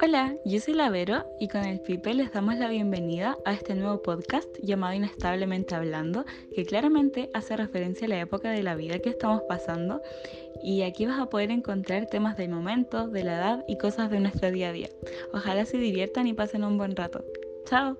Hola, yo soy Lavero y con el Pipe les damos la bienvenida a este nuevo podcast llamado Inestablemente Hablando, que claramente hace referencia a la época de la vida que estamos pasando y aquí vas a poder encontrar temas del momento, de la edad y cosas de nuestro día a día. Ojalá se diviertan y pasen un buen rato. ¡Chao!